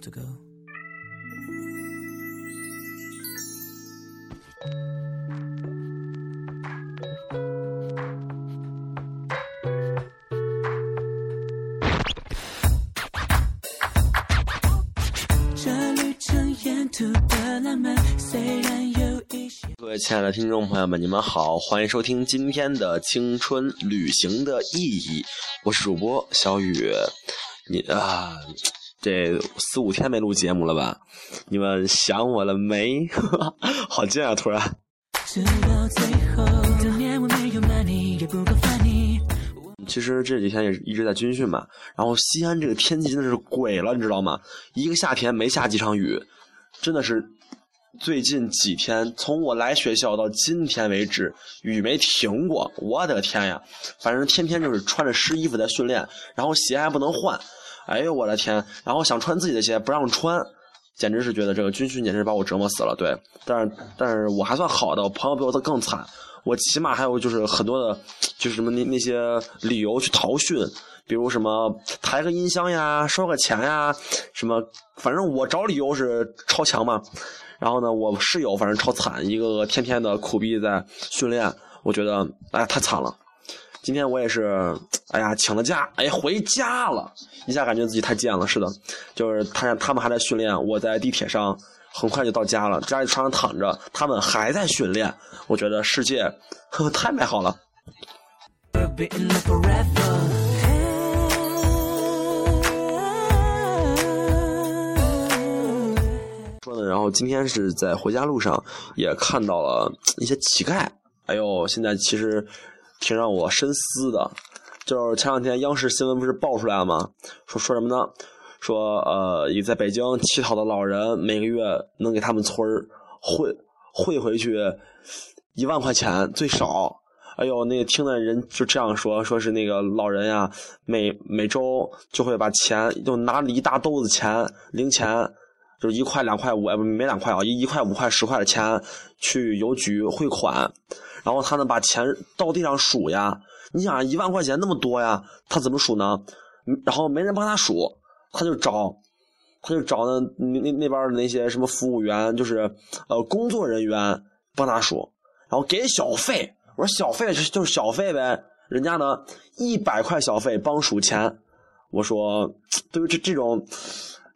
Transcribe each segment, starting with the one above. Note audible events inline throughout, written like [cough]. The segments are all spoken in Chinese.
各位亲爱的听众朋友们，你们好，欢迎收听今天的《青春旅行的意义》，我是主播小雨。你啊，这四五天没录节目了吧？你们想我了没？[laughs] 好贱啊！突然，其实这几天也一直在军训嘛。然后西安这个天气真的是鬼了，你知道吗？一个夏天没下几场雨，真的是最近几天，从我来学校到今天为止，雨没停过。我的天呀！反正天天就是穿着湿衣服在训练，然后鞋还不能换。哎呦我的天！然后想穿自己的鞋不让穿，简直是觉得这个军训简直把我折磨死了。对，但是但是我还算好的，我朋友比我的更惨。我起码还有就是很多的，就是什么那那些理由去逃训，比如什么抬个音箱呀、收个钱呀，什么反正我找理由是超强嘛。然后呢，我室友反正超惨，一个个天天的苦逼在训练，我觉得哎太惨了。今天我也是，哎呀请了假，哎回家了，一下感觉自己太贱了。是的，就是他他们还在训练，我在地铁上。很快就到家了，家里床上躺着，他们还在训练。我觉得世界呵呵太美好了。[laughs] 说呢，然后今天是在回家路上也看到了一些乞丐。哎呦，现在其实挺让我深思的。就是前两天央视新闻不是爆出来了吗？说说什么呢？说呃，一在北京乞讨的老人每个月能给他们村儿汇汇回去一万块钱最少。哎呦，那个听的人就这样说，说是那个老人呀，每每周就会把钱就拿了一大兜子钱零钱，就是一块两块五，哎不没两块啊，一一块五块十块的钱去邮局汇款，然后他呢把钱到地上数呀，你想一万块钱那么多呀，他怎么数呢？然后没人帮他数。他就找，他就找那那那那边的那些什么服务员，就是呃工作人员帮他数，然后给小费。我说小费就是小费呗，人家呢一百块小费帮数钱。我说 [tsk] 对于这这种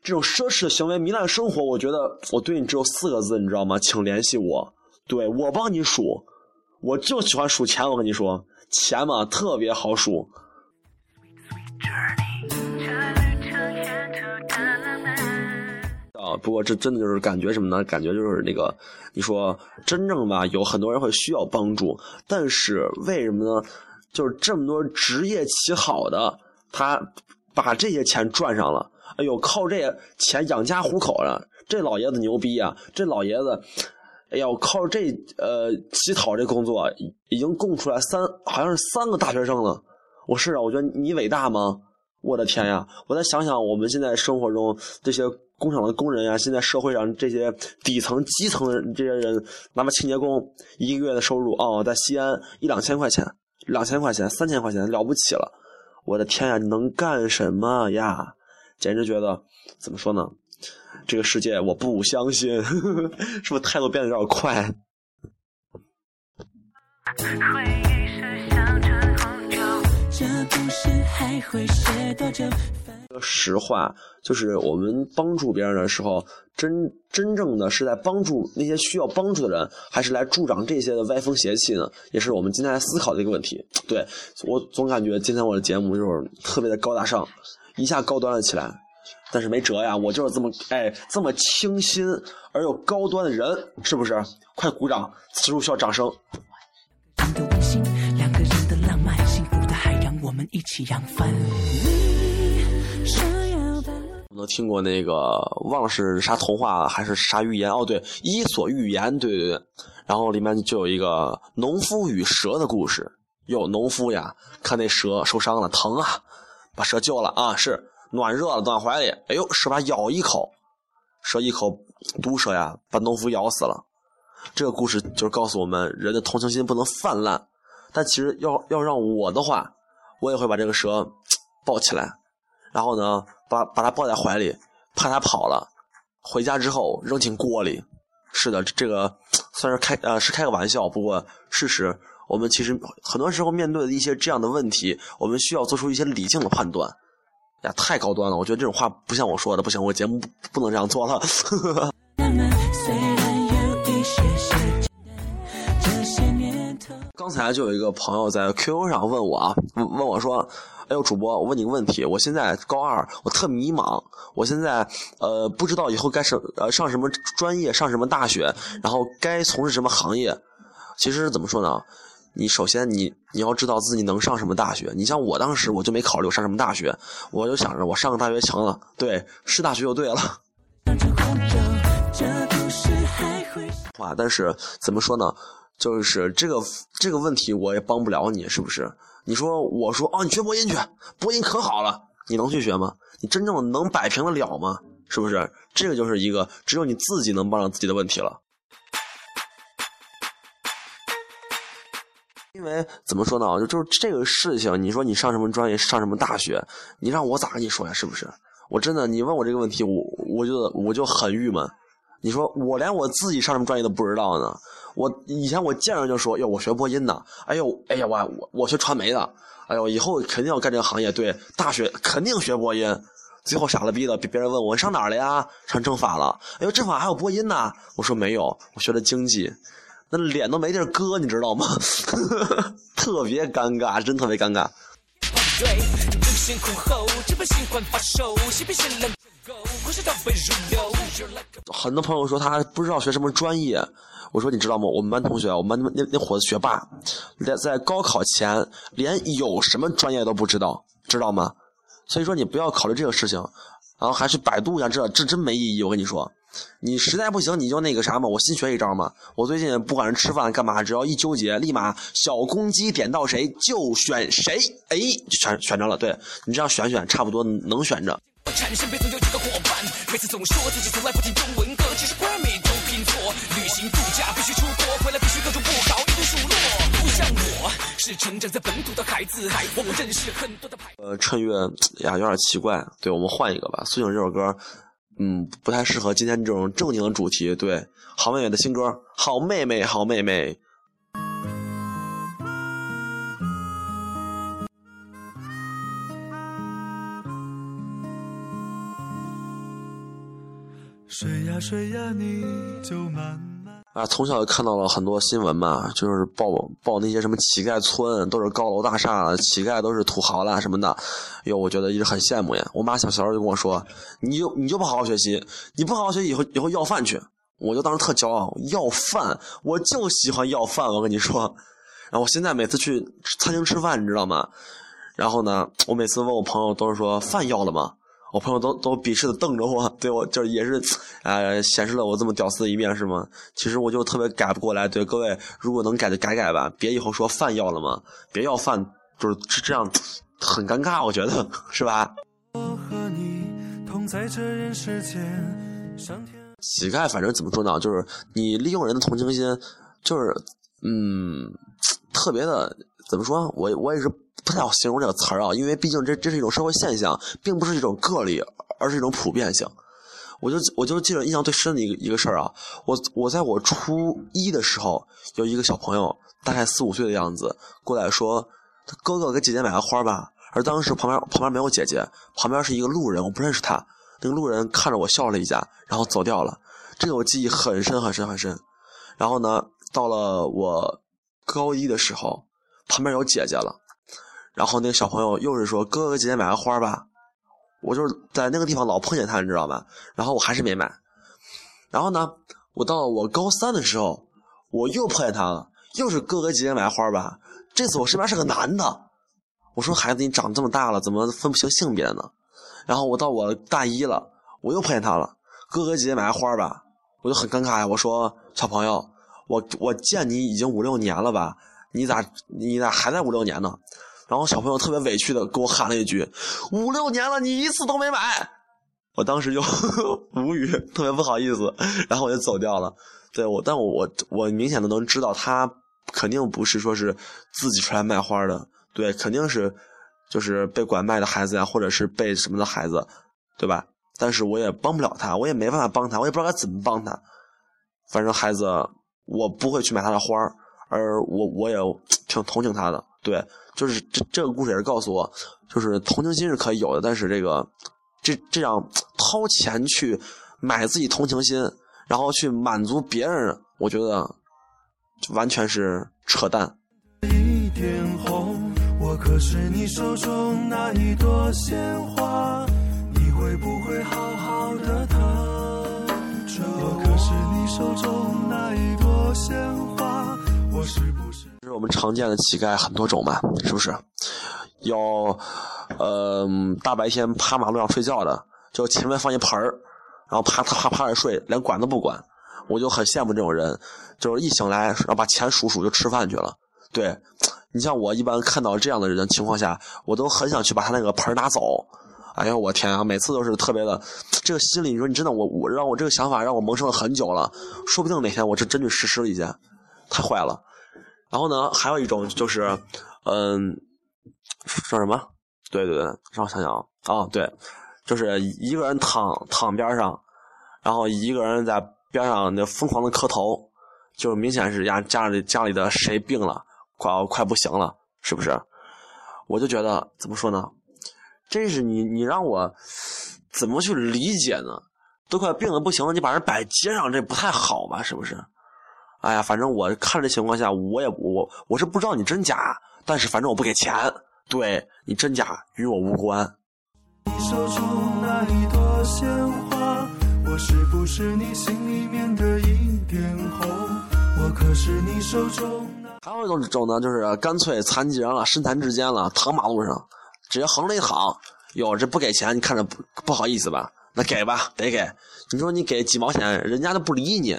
这种奢侈的行为糜烂生活，我觉得我对你只有四个字，你知道吗？请联系我，对我帮你数，我就喜欢数钱。我跟你说，钱嘛特别好数。啊，不过这真的就是感觉什么呢？感觉就是那个，你说真正吧，有很多人会需要帮助，但是为什么呢？就是这么多职业起好的，他把这些钱赚上了，哎呦，靠这钱养家糊口了，这老爷子牛逼啊！这老爷子，哎呀，靠这呃乞讨这工作已经供出来三，好像是三个大学生了。我是啊，我觉得你伟大吗？我的天呀！我再想想，我们现在生活中这些工厂的工人呀，现在社会上这些底层、基层的这些人，哪怕清洁工，一个月的收入哦，在西安一两千块钱，两千块钱、三千块钱了不起了。我的天呀，你能干什么呀？简直觉得怎么说呢？这个世界我不相信，呵 [laughs] 呵是不是态度变得有点快？回忆是像春红酒。这故事还会写多久？实话，就是我们帮助别人的时候，真真正的是在帮助那些需要帮助的人，还是来助长这些的歪风邪气呢？也是我们今天来思考的一个问题。对我总感觉今天我的节目就是特别的高大上，一下高端了起来。但是没辙呀，我就是这么哎这么清新而又高端的人，是不是？快鼓掌，此处需要掌声。我们。都听过那个，忘了是啥童话还是啥寓言哦，对，《伊索寓言》，对对对。然后里面就有一个农夫与蛇的故事。哟，农夫呀，看那蛇受伤了，疼啊，把蛇救了啊，是暖热了，暖怀里。哎呦，蛇把咬一口，蛇一口毒蛇呀，把农夫咬死了。这个故事就是告诉我们，人的同情心不能泛滥。但其实要要让我的话，我也会把这个蛇抱起来，然后呢，把把它抱在怀里，怕他跑了，回家之后扔进锅里。是的，这个 [tsk] 算是开呃是开个玩笑，不过事实我们其实很多时候面对的一些这样的问题，我们需要做出一些理性的判断。呀，太高端了，我觉得这种话不像我说的，不行，我节目不不能这样做了。慢慢，虽然有一些些简单，这些年头。刚才就有一个朋友在 QQ 上问我啊，问问我说：“哎呦，主播，我问你个问题，我现在高二，我特迷茫，我现在呃不知道以后该上呃上什么专业，上什么大学，然后该从事什么行业。其实怎么说呢？你首先你你要知道自己能上什么大学。你像我当时我就没考虑我上什么大学，我就想着我上个大学强了，对，是大学就对了。”，话，但是怎么说呢？就是这个这个问题我也帮不了你，是不是？你说我说哦，你学播音去，播音可好了，你能去学吗？你真正能摆平得了吗？是不是？这个就是一个只有你自己能帮上自己的问题了。因为怎么说呢？就就是这个事情，你说你上什么专业，上什么大学，你让我咋跟你说呀？是不是？我真的，你问我这个问题，我我就我就很郁闷。你说我连我自己上什么专业都不知道呢？我以前我见人就说，哟，我学播音的，哎呦，哎呀，我我我学传媒的，哎呦，以后肯定要干这个行业。对，大学肯定学播音。最后傻了逼的，别别人问我上哪儿了呀？上政法了。哎呦，政法还有播音呢？我说没有，我学的经济。那脸都没地儿搁，你知道吗？[laughs] 特别尴尬，真特别尴尬。很多朋友说他不知道学什么专业，我说你知道吗？我们班同学，我们班那那伙子学霸，在在高考前连有什么专业都不知道，知道吗？所以说你不要考虑这个事情，然后还去百度一下，这这真没意义。我跟你说，你实在不行你就那个啥嘛，我新学一招嘛。我最近不管是吃饭干嘛，只要一纠结，立马小公鸡点到谁就选谁，哎，就选选着了。对你这样选选，差不多能选着。产生杯总有几个伙伴，每次总说自己从来不听中文歌，其实怪美都拼错。旅行度假必须出国，回来必须各种不好，一堆数落。不像我，是成长在本土的孩子，我不认识很多的牌。呃，趁月呀有点奇怪，对我们换一个吧。苏醒这首歌，嗯，不太适合今天这种正经的主题。对，好妹妹的新歌，好妹妹，好妹妹。睡呀睡呀，你就慢慢。啊，从小就看到了很多新闻嘛，就是报报那些什么乞丐村都是高楼大厦了，乞丐都是土豪啦什么的。哟，我觉得一直很羡慕呀。我妈小时候就跟我说，你就你就不好好学习，你不好好学习以后以后要饭去。我就当时特骄傲，要饭，我就喜欢要饭。我跟你说，然后我现在每次去餐厅吃饭，你知道吗？然后呢，我每次问我朋友都是说饭要了吗？我朋友都都鄙视的瞪着我，对我就是也是，呃，显示了我这么屌丝的一面是吗？其实我就特别改不过来。对各位，如果能改就改改吧，别以后说饭要了吗？别要饭，就是这样，很尴尬，我觉得是吧？我和你同在这人世间，上天。乞丐反正怎么说呢，就是你利用人的同情心，就是嗯，特别的怎么说？我我也是不太好形容这个词儿啊，因为毕竟这这是一种社会现象，并不是一种个例，而是一种普遍性。我就我就记得印象最深的一个一个事儿啊，我我在我初一的时候，有一个小朋友，大概四五岁的样子，过来说：“他哥哥给姐姐买个花吧。”而当时旁边旁边没有姐姐，旁边是一个路人，我不认识他。那个路人看着我笑了一下，然后走掉了。这个我记忆很深很深很深。然后呢，到了我高一的时候，旁边有姐姐了。然后那个小朋友又是说：“哥哥姐姐买个花吧。”我就是在那个地方老碰见他，你知道吗？然后我还是没买。然后呢，我到了我高三的时候，我又碰见他了，又是哥哥姐姐买花吧。这次我身边是个男的。我说：“孩子，你长这么大了，怎么分不清性别呢？”然后我到我大一了，我又碰见他了，哥哥姐姐买个花吧，我就很尴尬呀。我说：“小朋友，我我见你已经五六年了吧？你咋你咋还在五六年呢？”然后小朋友特别委屈的给我喊了一句：“五六年了，你一次都没买。”我当时就 [laughs] 无语，特别不好意思，然后我就走掉了。对我，但我我我明显的能知道他肯定不是说是自己出来卖花的，对，肯定是就是被拐卖的孩子呀，或者是被什么的孩子，对吧？但是我也帮不了他，我也没办法帮他，我也不知道该怎么帮他。反正孩子，我不会去买他的花，而我我也 [tsk] 挺同情他的。对，就是这这个故事也是告诉我，就是同情心是可以有的，但是这个这这样掏钱去买自己同情心，然后去满足别人，我觉得完全是扯淡。一点红，我可是你手中那一朵鲜花，你会不会好好的疼着？我可是你手中那一朵鲜花，我们常见的乞丐很多种嘛，是不是？有，呃，大白天趴马路上睡觉的，就前面放一盆儿，然后趴他趴趴着睡，连管都不管。我就很羡慕这种人，就是一醒来，然后把钱数数就吃饭去了。对你像我一般看到这样的人情况下，我都很想去把他那个盆拿走。哎呦我天啊，每次都是特别的，这个心里你说你真的我我让我这个想法让我萌生了很久了，说不定哪天我这真去实施一下，太坏了。然后呢，还有一种就是，嗯，说什么？对对对，让我想想啊，啊对，就是一个人躺躺边上，然后一个人在边上那疯狂的磕头，就明显是家家里家里的谁病了，快快不行了，是不是？我就觉得怎么说呢？这是你你让我怎么去理解呢？都快病的不行了，你把人摆街上，这不太好吧？是不是？哎呀，反正我看这情况下，我也我我是不知道你真假，但是反正我不给钱，对你真假与我无关。你手中那一朵鲜花，我是不是你心里面的一点红？我可是你手中那。还有一种种呢，就是干脆残疾人了，身残志坚了，躺马路上，直接横着一躺。哟，这不给钱，你看着不不好意思吧？那给吧，得给。你说你给几毛钱，人家都不理你，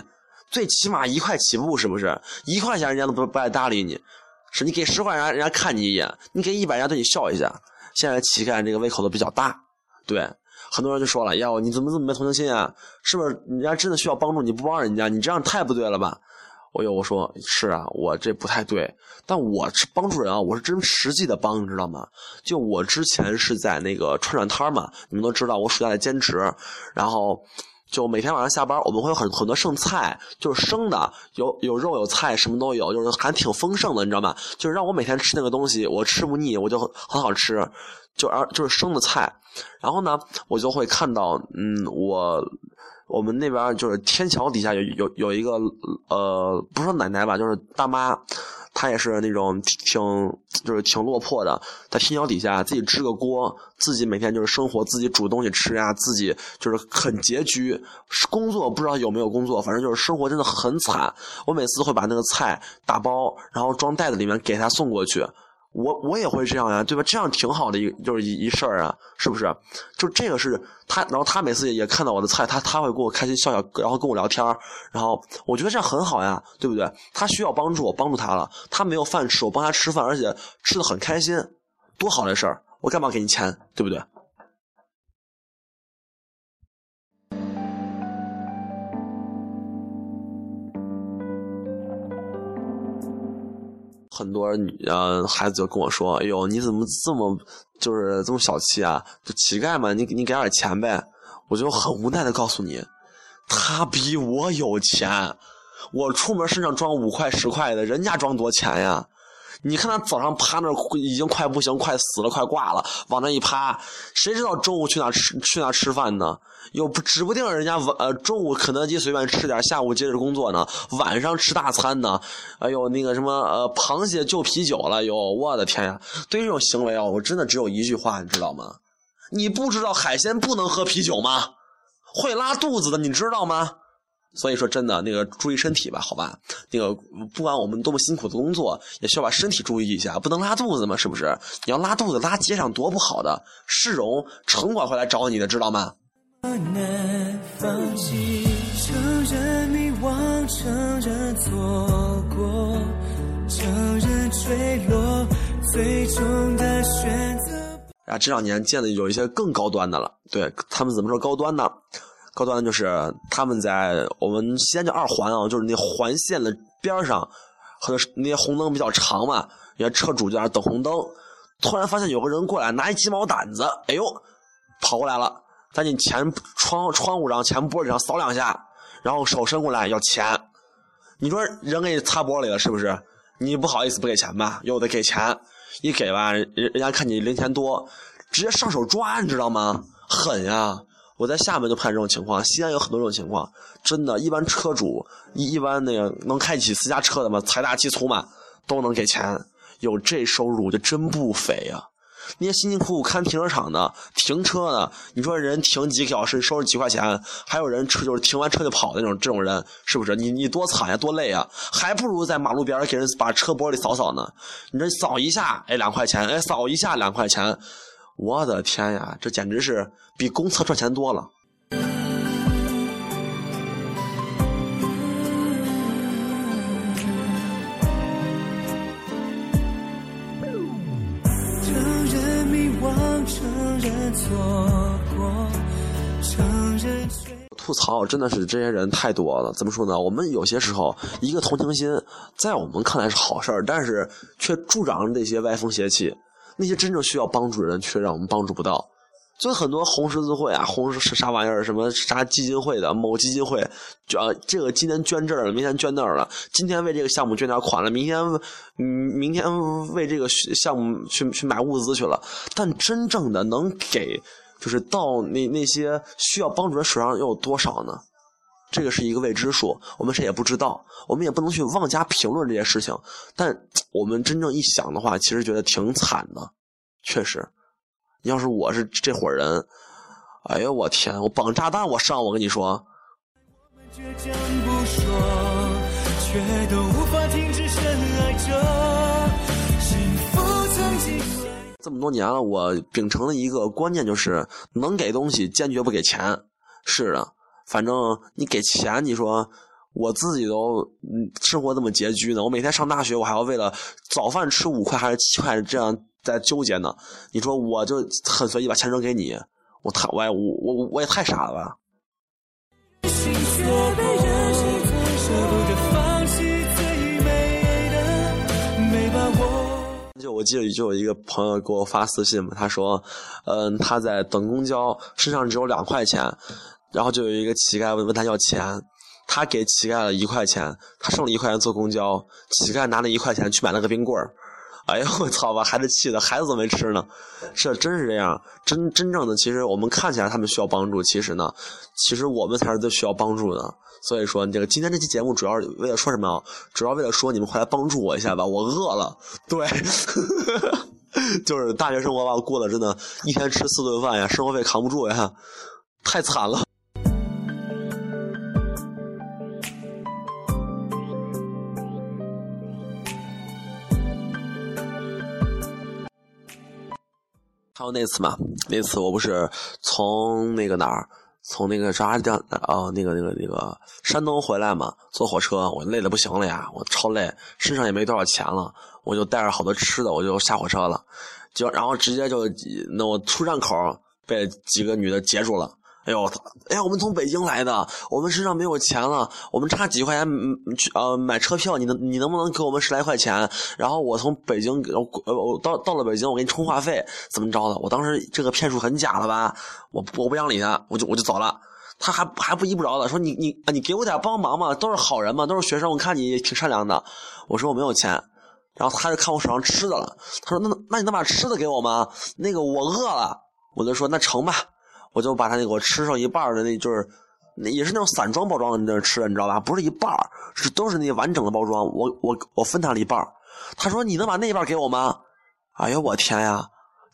最起码一块起步，是不是？一块钱人家都不不爱搭理你，是你给十块钱，人家看你一眼；你给一百，人家对你笑一下。现在乞丐这个胃口都比较大，对，很多人就说了：“呀，你怎么这么没同情心啊？是不是人家真的需要帮助，你不帮人家，你这样太不对了吧？”我有我说是啊，我这不太对，但我是帮助人啊，我是真实际的帮，你知道吗？就我之前是在那个串串摊嘛，你们都知道，我暑假在兼职，然后就每天晚上下班，我们会有很很多剩菜，就是生的，有有肉有菜，什么都有，就是还挺丰盛的，你知道吗？就是让我每天吃那个东西，我吃不腻，我就很好吃，就而就是生的菜，然后呢，我就会看到，嗯，我。我们那边就是天桥底下有有有一个呃，不是说奶奶吧，就是大妈，她也是那种挺就是挺落魄的，在天桥底下自己支个锅，自己每天就是生活，自己煮东西吃呀，自己就是很拮据，工作不知道有没有工作，反正就是生活真的很惨。我每次会把那个菜打包，然后装袋子里面给她送过去。我我也会这样呀，对吧？这样挺好的一就是一一事儿啊，是不是？就这个是他，然后他每次也也看到我的菜，他他会跟我开心笑笑，然后跟我聊天儿然后我觉得这样很好呀，对不对？他需要帮助，我帮助他了，他没有饭吃，我帮他吃饭，而且吃的很开心，多好的事儿！我干嘛给你钱，对不对？很多女呃孩子就跟我说：“哎呦，你怎么这么就是这么小气啊？就乞丐嘛，你你给点钱呗。”我就很无奈的告诉你，他比我有钱，我出门身上装五块十块的，人家装多钱呀？你看他早上趴那儿已经快不行，快死了，快挂了，往那一趴，谁知道中午去哪吃去哪吃饭呢？又不指不定人家晚呃中午肯德基随便吃点，下午接着工作呢，晚上吃大餐呢。哎呦，那个什么呃螃蟹就啤酒了哟，我的天呀！对于这种行为啊，我真的只有一句话，你知道吗？你不知道海鲜不能喝啤酒吗？会拉肚子的，你知道吗？所以说，真的那个注意身体吧，好吧？那个不管我们多么辛苦的工作，也需要把身体注意一下，不能拉肚子嘛，是不是？你要拉肚子，拉街上多不好的，市容城管会来找你的，知道吗？难放弃，承认迷惘，承认错过，承认坠落，最终的选择。啊，这两年见的有一些更高端的了。对他们怎么说高端呢？高端就是他们在我们西安叫二环啊，就是那环线的边上，和那些红灯比较长嘛，人家车主就在那等红灯，突然发现有个人过来拿一鸡毛掸子，哎呦，跑过来了，在你前窗窗户上、前玻璃上扫两下，然后手伸过来要钱。你说人给你擦玻璃了，是不是？你不好意思不给钱吧？又得给钱，一给吧，人人家看你零钱多，直接上手抓，你知道吗？狠呀！我在厦门就碰这种情况，西安有很多这种情况，真的，一般车主一一般那个能开起私家车的嘛，财大气粗嘛，都能给钱，有这收入就真不菲呀、那些辛辛苦苦看停车场的、停车的，你说人停几个小时收拾几块钱，还有人车就是停完车就跑的那种，这种人是不是？你你多惨呀，多累啊，还不如在马路边给人把车玻璃扫扫呢。你这扫一下，哎，两块钱，哎，扫一下两块钱，我的天呀，这简直是比公厕赚钱多了。吐槽真的是这些人太多了。怎么说呢？我们有些时候一个同情心，在我们看来是好事儿，但是却助长了那些歪风邪气。那些真正需要帮助的人，却让我们帮助不到。就很多红十字会啊，红是啥玩意儿，什么啥基金会的某基金会，就啊，这个今天捐这儿了，明天捐那儿了，今天为这个项目捐点款了，明天，嗯，明天为这个项目去去买物资去了。但真正的能给，就是到那那些需要帮助人手上又有多少呢？这个是一个未知数，我们谁也不知道，我们也不能去妄加评论这些事情。但我们真正一想的话，其实觉得挺惨的，确实。要是我是这伙人，哎呦我天，我绑炸弹我上，我跟你说，这么多年了，我秉承了一个观念，就是能给东西坚决不给钱。是的，反正你给钱，你说我自己都生活这么拮据呢，我每天上大学，我还要为了早饭吃五块还是七块这样在纠结呢。你说我就很随意把钱扔给你，我太我我我我也太傻了吧？就我记得就有一个朋友给我发私信嘛，他说，嗯，他在等公交，身上只有两块钱，然后就有一个乞丐问问他要钱，他给乞丐了一块钱，他剩了一块钱坐公交，乞丐拿了一块钱去买了个冰棍儿。哎呦我操！把孩子气的，孩子都没吃呢，这真是这样。真真正的，其实我们看起来他们需要帮助，其实呢，其实我们才是最需要帮助的。所以说，这个今天这期节目主要是为了说什么？主要为了说你们快来帮助我一下吧，我饿了。对，[laughs] 就是大学生活吧，过得真的，一天吃四顿饭呀，生活费扛不住呀，太惨了。还有那次嘛，那次我不是从那个哪儿，从那个啥地儿哦，那个那个那个山东回来嘛，坐火车，我累的不行了呀，我超累，身上也没多少钱了，我就带着好多吃的，我就下火车了，就然后直接就那我出站口被几个女的截住了。哎呦，哎呀，我们从北京来的，我们身上没有钱了，我们差几块钱嗯去呃买车票，你能你能不能给我们十来块钱？然后我从北京呃我到到了北京，我给你充话费，怎么着的？我当时这个骗术很假了吧？我我不想理他，我就我就走了。他还还不依不饶的说你你啊你给我点帮忙嘛，都是好人嘛，都是学生，我看你挺善良的。我说我没有钱，然后他就看我手上吃的了，他说那那你能把吃的给我吗？那个我饿了，我就说那成吧。我就把他那个我吃剩一半的那，就是也是那种散装包装的那吃的，你知道吧？不是一半是都是那完整的包装。我我我分他了一半他说你能把那一半给我吗？哎呀，我天呀，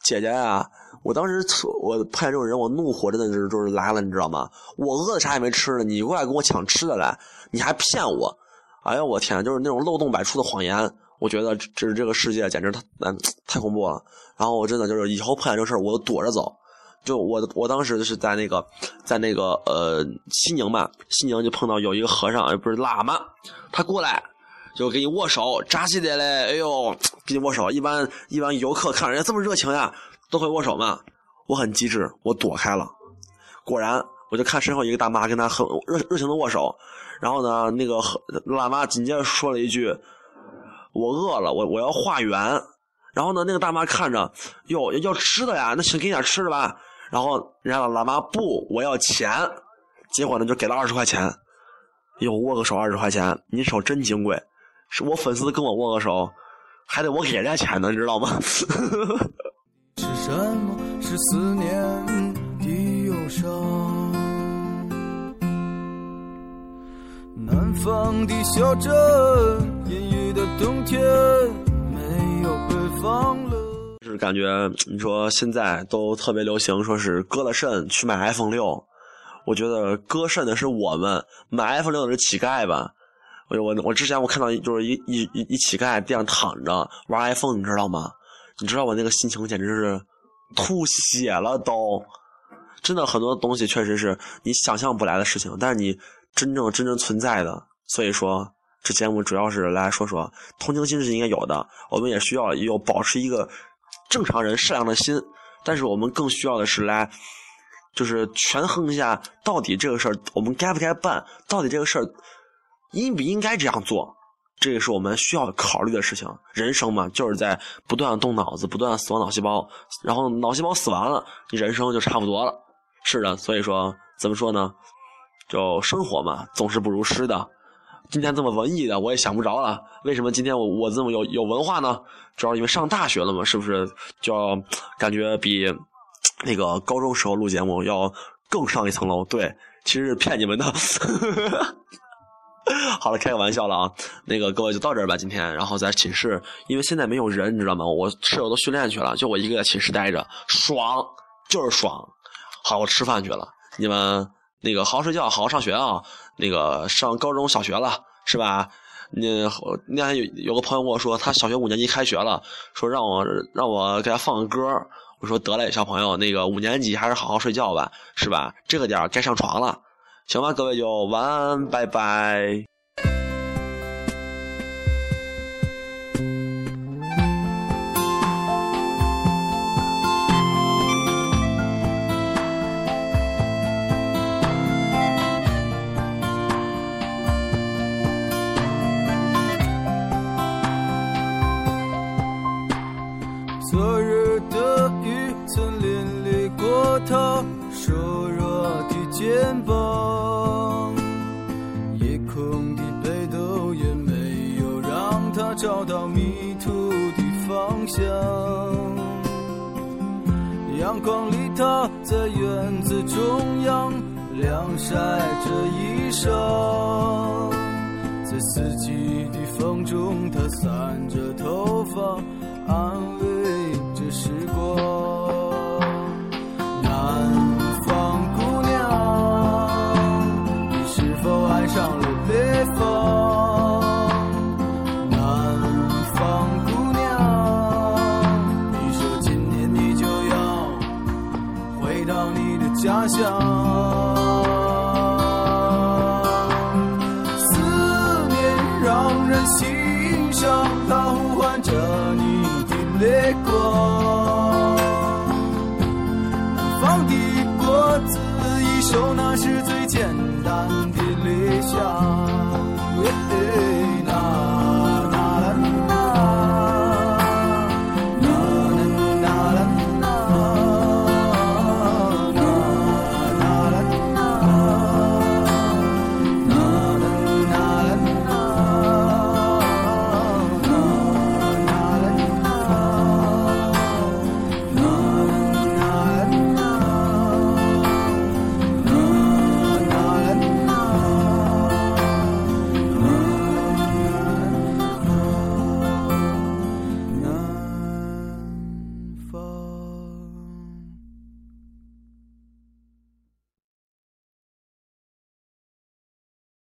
姐姐呀！我当时我碰见这种人，我怒火真的是就是来了，你知道吗？我饿的啥也没吃呢，你过来跟我抢吃的来，你还骗我！哎呀，我天，就是那种漏洞百出的谎言。我觉得这是这个世界简直太太恐怖了。然后我真的就是以后碰见这事儿，我都躲着走。就我我当时是在那个，在那个呃西宁嘛，西宁就碰到有一个和尚，不是喇嘛，他过来就给你握手，扎西的嘞，哎呦，给你握手。一般一般游客看人家这么热情呀，都会握手嘛。我很机智，我躲开了。果然，我就看身后一个大妈跟他很热热情的握手，然后呢，那个喇嘛紧接着说了一句：“我饿了，我我要化缘。”然后呢，那个大妈看着，哟要吃的呀，那请给你点吃的吧。然后人家老妈不，我要钱，结果呢就给了二十块钱，哟，握个手二十块钱，你手真金贵，是我粉丝跟我握个手，还得我给人家钱呢，你知道吗？[laughs] 是什么？是思念的忧伤。南方的小镇，阴雨的冬天，没有北方冷。是感觉你说现在都特别流行，说是割了肾去买 iPhone 六，我觉得割肾的是我们，买 iPhone 六的是乞丐吧。我我我之前我看到就是一一一一乞丐地上躺着玩 iPhone，你知道吗？你知道我那个心情简直是吐血了都。真的很多东西确实是你想象不来的事情，但是你真正真正存在的。所以说，这节目主要是来说说同情心是应该有的，我们也需要有保持一个正常人善良的心，但是我们更需要的是来，就是权衡一下到底这个事儿我们该不该办，到底这个事儿应不应该这样做，这个是我们需要考虑的事情。人生嘛，就是在不断的动脑子，不断的死亡脑细胞，然后脑细胞死完了，你人生就差不多了。是的，所以说怎么说呢？就生活嘛，总是不如诗的。今天这么文艺的，我也想不着了。为什么今天我我这么有有文化呢？主要因为上大学了嘛，是不是就要感觉比那个高中时候录节目要更上一层楼？对，其实是骗你们的。[laughs] 好了，开个玩笑了啊。那个各位就到这儿吧，今天。然后在寝室，因为现在没有人，你知道吗？我室友都训练去了，就我一个在寝室待着，爽，就是爽。好，我吃饭去了。你们那个好好睡觉，好好上学啊。那个上高中小学了是吧？那那天有有个朋友跟我说，他小学五年级开学了，说让我让我给他放个歌。我说得嘞，小朋友，那个五年级还是好好睡觉吧，是吧？这个点儿该上床了，行吧？各位就晚安，拜拜。找到迷途的方向。阳光里，他在院子中央晾晒着衣裳，在四季的风中，他散着头发，安慰着时光。理想。